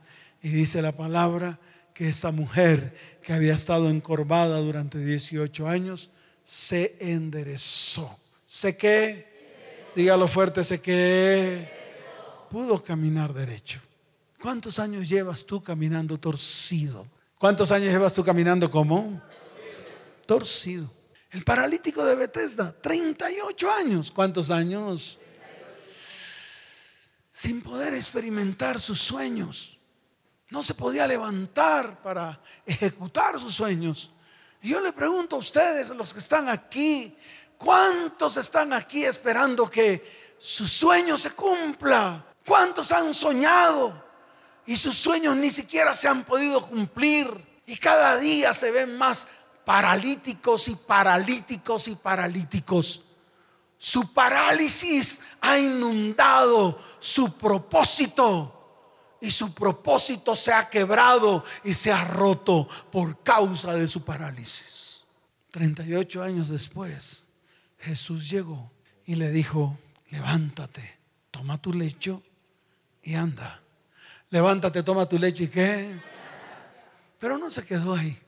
A: Y dice la palabra que esta mujer que había estado encorvada durante 18 años se enderezó. Sé que, dígalo fuerte, sé que pudo caminar derecho. ¿Cuántos años llevas tú caminando torcido? ¿Cuántos años llevas tú caminando como? Torcido. El paralítico de Bethesda, 38 años. ¿Cuántos años? Sin poder experimentar sus sueños. No se podía levantar para ejecutar sus sueños. Y yo le pregunto a ustedes, los que están aquí, ¿cuántos están aquí esperando que su sueño se cumpla? ¿Cuántos han soñado y sus sueños ni siquiera se han podido cumplir? Y cada día se ven más paralíticos y paralíticos y paralíticos. Su parálisis ha inundado su propósito y su propósito se ha quebrado y se ha roto por causa de su parálisis. 38 años después, Jesús llegó y le dijo, levántate, toma tu lecho y anda. Levántate, toma tu lecho y qué. Pero no se quedó ahí.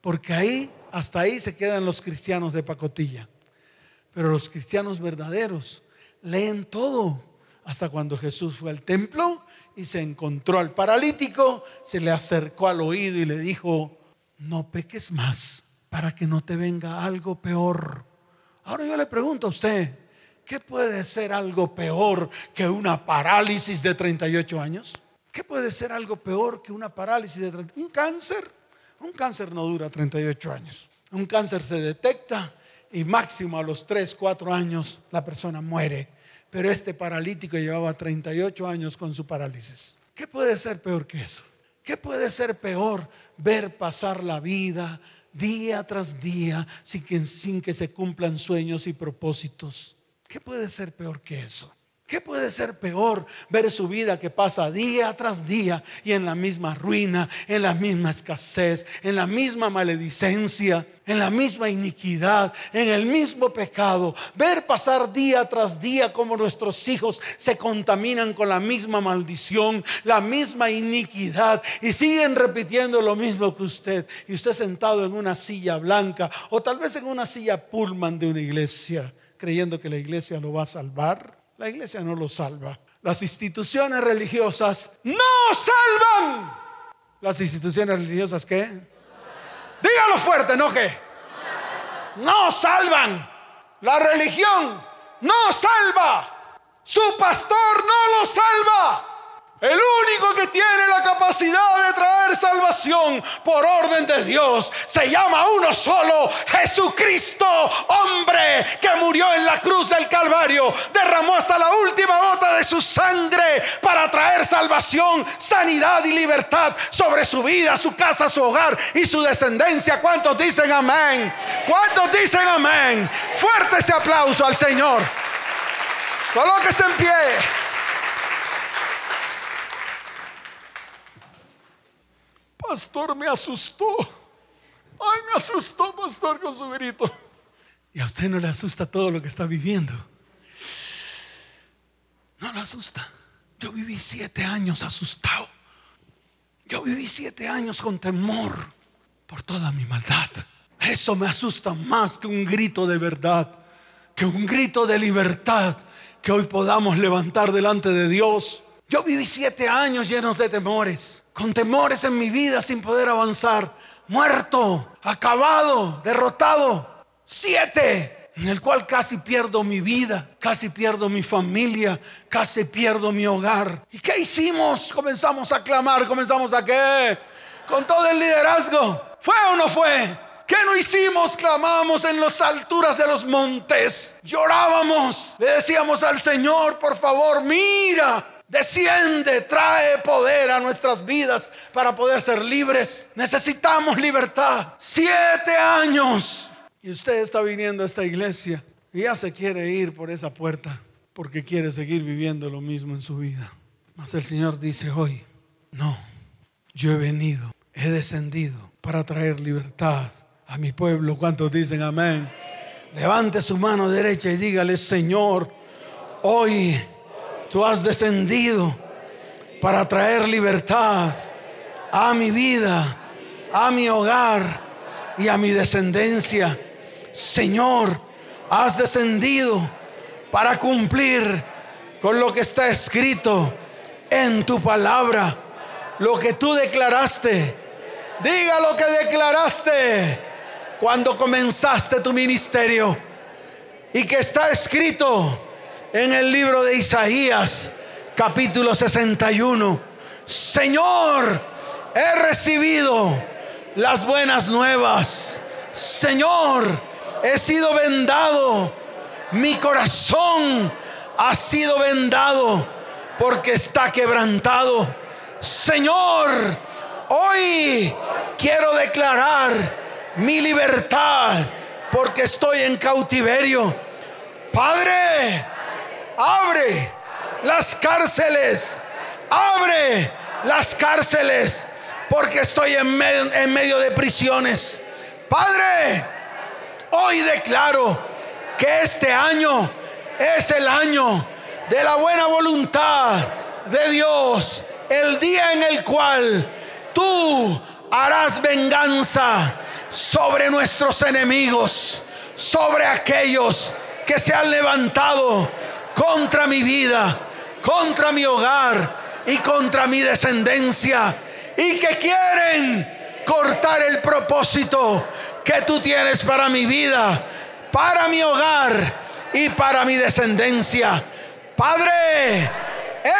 A: Porque ahí, hasta ahí se quedan los cristianos de pacotilla. Pero los cristianos verdaderos leen todo. Hasta cuando Jesús fue al templo y se encontró al paralítico, se le acercó al oído y le dijo, no peques más para que no te venga algo peor. Ahora yo le pregunto a usted, ¿qué puede ser algo peor que una parálisis de 38 años? ¿Qué puede ser algo peor que una parálisis de 38 ¿Un cáncer? Un cáncer no dura 38 años. Un cáncer se detecta y máximo a los 3, 4 años la persona muere. Pero este paralítico llevaba 38 años con su parálisis. ¿Qué puede ser peor que eso? ¿Qué puede ser peor ver pasar la vida día tras día sin que, se cumplan sueños y propósitos? ¿Qué puede ser peor que eso? ¿Qué puede ser peor ver su vida que pasa día tras día y en la misma ruina, en la misma escasez, en la misma maledicencia, en la misma iniquidad, en el mismo pecado? Ver pasar día tras día como nuestros hijos se contaminan con la misma maldición, la misma iniquidad y siguen repitiendo lo mismo que usted. Y usted sentado en una silla blanca o tal vez en una silla pullman de una iglesia, creyendo que la iglesia lo va a salvar. La iglesia no lo salva. Las instituciones religiosas no salvan. Las instituciones religiosas qué? Dígalo fuerte, ¿no qué? No salvan. La religión no salva. Su pastor no lo salva. El único que tiene la capacidad de traer salvación por orden de Dios se llama uno solo, Jesucristo, hombre que murió en la cruz del Calvario, derramó hasta la última gota de su sangre para traer salvación, sanidad y libertad sobre su vida, su casa, su hogar y su descendencia. ¿Cuántos dicen amén? ¿Cuántos dicen amén? Fuerte ese aplauso al Señor. Colóquese en pie. Pastor, me asustó. Ay, me asustó, pastor, con su grito. Y a usted no le asusta todo lo que está viviendo. No le asusta. Yo viví siete años asustado. Yo viví siete años con temor por toda mi maldad. Eso me asusta más que un grito de verdad, que un grito de libertad que hoy podamos levantar delante de Dios. Yo viví siete años llenos de temores, con temores en mi vida sin poder avanzar, muerto, acabado, derrotado. Siete, en el cual casi pierdo mi vida, casi pierdo mi familia, casi pierdo mi hogar. ¿Y qué hicimos? Comenzamos a clamar, comenzamos a qué? Con todo el liderazgo. ¿Fue o no fue? ¿Qué no hicimos? Clamamos en las alturas de los montes. Llorábamos. Le decíamos al Señor, por favor, mira. Desciende, trae poder a nuestras vidas para poder ser libres. Necesitamos libertad. Siete años. Y usted está viniendo a esta iglesia y ya se quiere ir por esa puerta porque quiere seguir viviendo lo mismo en su vida. Mas el Señor dice hoy, no, yo he venido, he descendido para traer libertad a mi pueblo. ¿Cuántos dicen amén? Levante su mano derecha y dígale, Señor, hoy tú has descendido para traer libertad a mi vida, a mi hogar y a mi descendencia. Señor, has descendido para cumplir con lo que está escrito en tu palabra, lo que tú declaraste. Diga lo que declaraste cuando comenzaste tu ministerio y que está escrito en el libro de Isaías capítulo 61. Señor, he recibido las buenas nuevas. Señor, he sido vendado. Mi corazón ha sido vendado porque está quebrantado. Señor, hoy quiero declarar mi libertad porque estoy en cautiverio. Padre, abre las cárceles, abre las cárceles. Porque estoy en, en medio de prisiones. Padre, hoy declaro que este año es el año de la buena voluntad de Dios, el día en el cual tú harás venganza sobre nuestros enemigos, sobre aquellos que se han levantado contra mi vida, contra mi hogar y contra mi descendencia y que quieren cortar el propósito que tú tienes para mi vida, para mi hogar y para mi descendencia. Padre,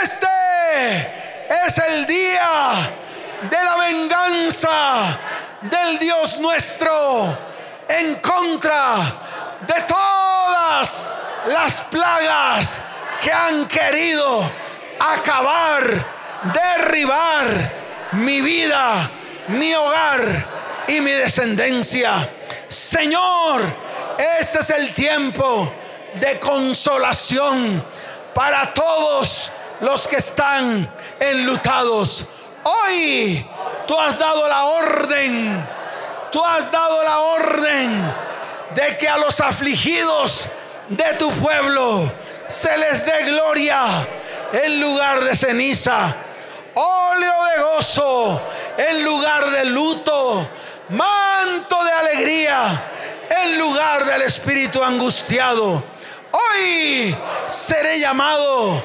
A: este es el día de la venganza del Dios nuestro en contra de todas las plagas que han querido acabar, derribar mi vida, mi hogar y mi descendencia. Señor, este es el tiempo de consolación para todos los que están enlutados. Hoy tú has dado la orden, tú has dado la orden de que a los afligidos de tu pueblo se les dé gloria en lugar de ceniza, óleo de gozo en lugar de luto, manto de alegría en lugar del espíritu angustiado. Hoy seré llamado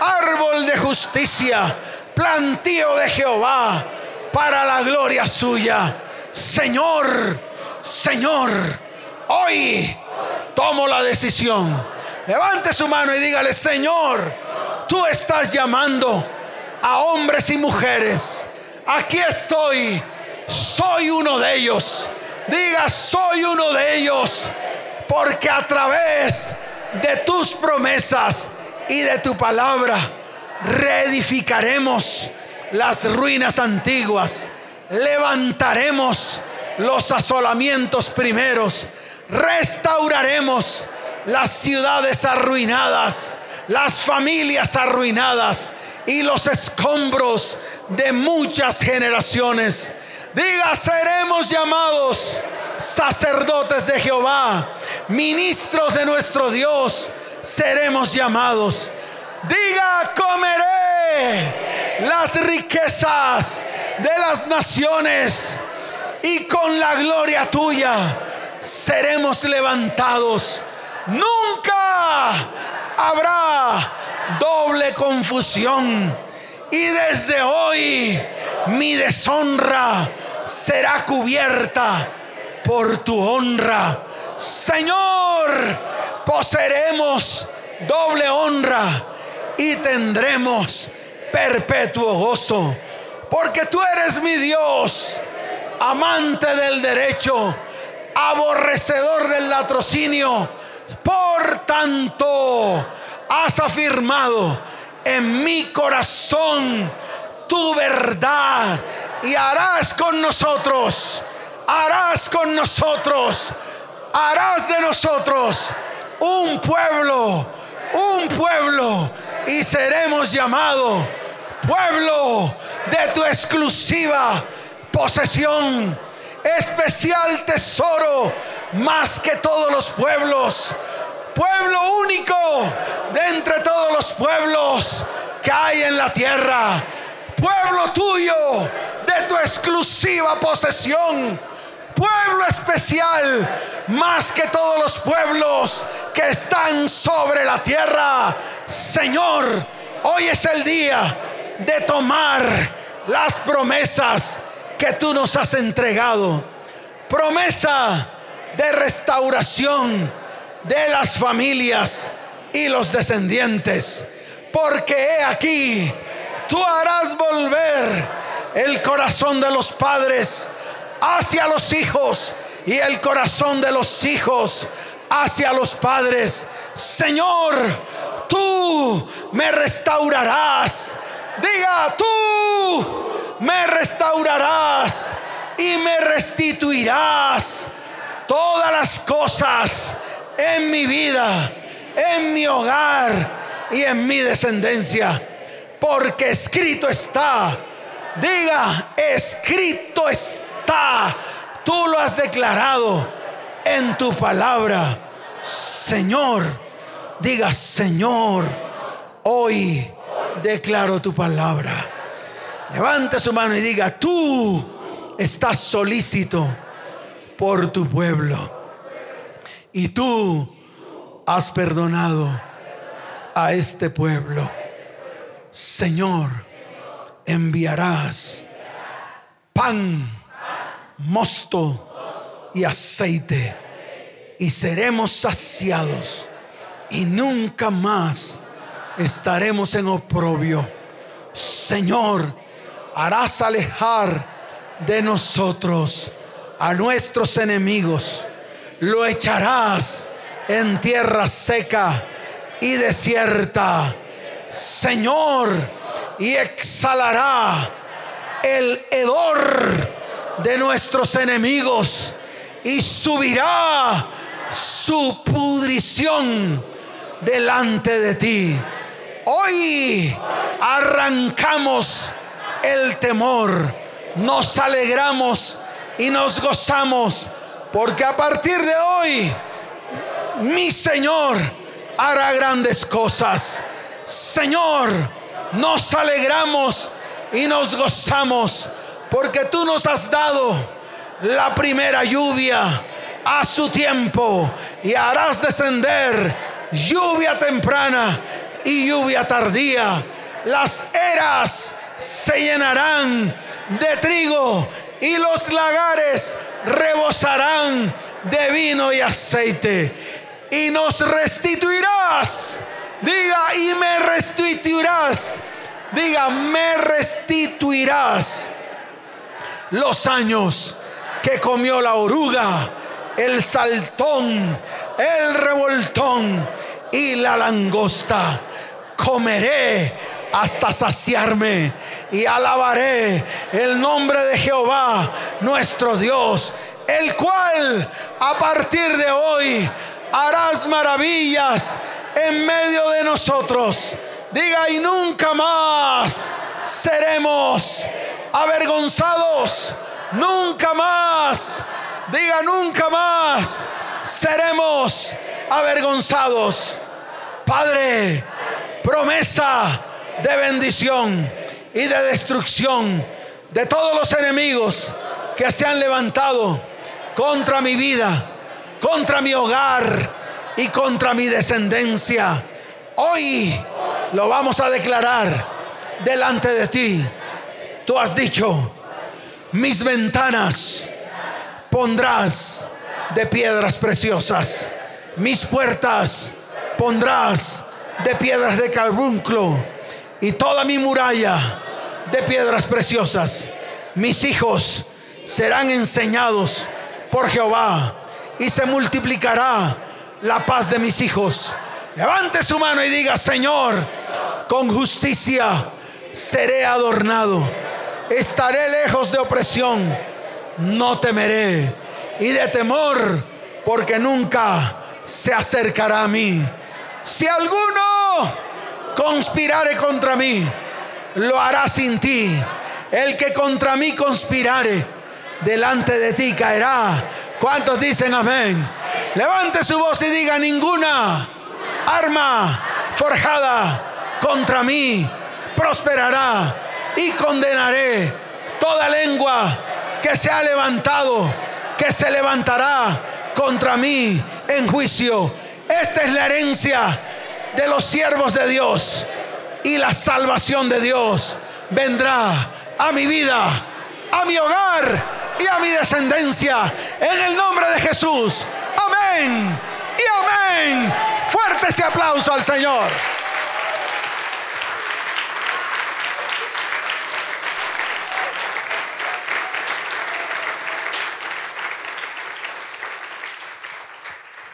A: árbol de justicia plantío de Jehová para la gloria suya. Señor, Señor, hoy tomo la decisión. Levante su mano y dígale, Señor, tú estás llamando a hombres y mujeres. Aquí estoy, soy uno de ellos. Diga, soy uno de ellos, porque a través de tus promesas y de tu palabra, reedificaremos las ruinas antiguas, levantaremos los asolamientos primeros, restauraremos las ciudades arruinadas, las familias arruinadas y los escombros de muchas generaciones. Diga, seremos llamados sacerdotes de Jehová, ministros de nuestro Dios, seremos llamados Diga, comeré las riquezas de las naciones y con la gloria tuya seremos levantados. Nunca habrá doble confusión. Y desde hoy mi deshonra será cubierta por tu honra. Señor, poseeremos doble honra y tendremos perpetuo gozo. Porque tú eres mi Dios, amante del derecho, aborrecedor del latrocinio. Por tanto, has afirmado en mi corazón tu verdad y harás con nosotros, harás con nosotros, harás de nosotros un pueblo, un pueblo y seremos llamados pueblo de tu exclusiva posesión, especial tesoro más que todos los pueblos, pueblo único de entre todos los pueblos que hay en la tierra, pueblo tuyo de tu exclusiva posesión, pueblo especial más que todos los pueblos que están sobre la tierra. Señor, hoy es el día de tomar las promesas que tú nos has entregado. Promesa de restauración de las familias y los descendientes. Porque he aquí, tú harás volver el corazón de los padres hacia los hijos y el corazón de los hijos hacia los padres. Señor, tú me restaurarás. Diga, tú me restaurarás y me restituirás todas las cosas en mi vida, en mi hogar y en mi descendencia. Porque escrito está, diga, escrito está, tú lo has declarado en tu palabra. Señor, diga, Señor, hoy declaro tu palabra. Levante su mano y diga, tú estás solícito por tu pueblo y tú has perdonado a este pueblo. Señor, enviarás pan, mosto y aceite y seremos saciados y nunca más estaremos en oprobio. Señor, harás alejar de nosotros a nuestros enemigos lo echarás en tierra seca y desierta. Señor, y exhalará el hedor de nuestros enemigos y subirá su pudrición delante de ti. Hoy arrancamos el temor, nos alegramos y nos gozamos porque a partir de hoy, mi Señor hará grandes cosas. Señor, nos alegramos y nos gozamos porque tú nos has dado la primera lluvia a su tiempo y harás descender lluvia temprana y lluvia tardía. Las eras se llenarán de trigo y los lagares rebosarán de vino y aceite. Y nos restituirás. Diga, y me restituirás. Diga, me restituirás los años que comió la oruga, el saltón, el revoltón y la langosta. Comeré hasta saciarme y alabaré el nombre de Jehová, nuestro Dios, el cual a partir de hoy harás maravillas en medio de nosotros. Diga, y nunca más seremos avergonzados. Nunca más. Diga, nunca más seremos avergonzados. Padre, promesa de bendición y de destrucción de todos los enemigos que se han levantado contra mi vida, contra mi hogar y contra mi descendencia. Hoy lo vamos a declarar delante de ti. Tú has dicho, mis ventanas pondrás de piedras preciosas, mis puertas pondrás de piedras de carbunclo y toda mi muralla de piedras preciosas. Mis hijos serán enseñados por Jehová y se multiplicará la paz de mis hijos. Levante su mano y diga, Señor, con justicia seré adornado. Estaré lejos de opresión. No temeré. Y de temor, porque nunca se acercará a mí. Si alguno conspirare contra mí, lo hará sin ti. El que contra mí conspirare, delante de ti caerá. ¿Cuántos dicen amén? Levante su voz y diga ninguna arma forjada contra mí prosperará y condenaré toda lengua que se ha levantado, que se levantará contra mí en juicio. Esta es la herencia de los siervos de Dios y la salvación de Dios vendrá a mi vida, a mi hogar y a mi descendencia. En el nombre de Jesús. Amén y amén. Fuerte ese aplauso al Señor.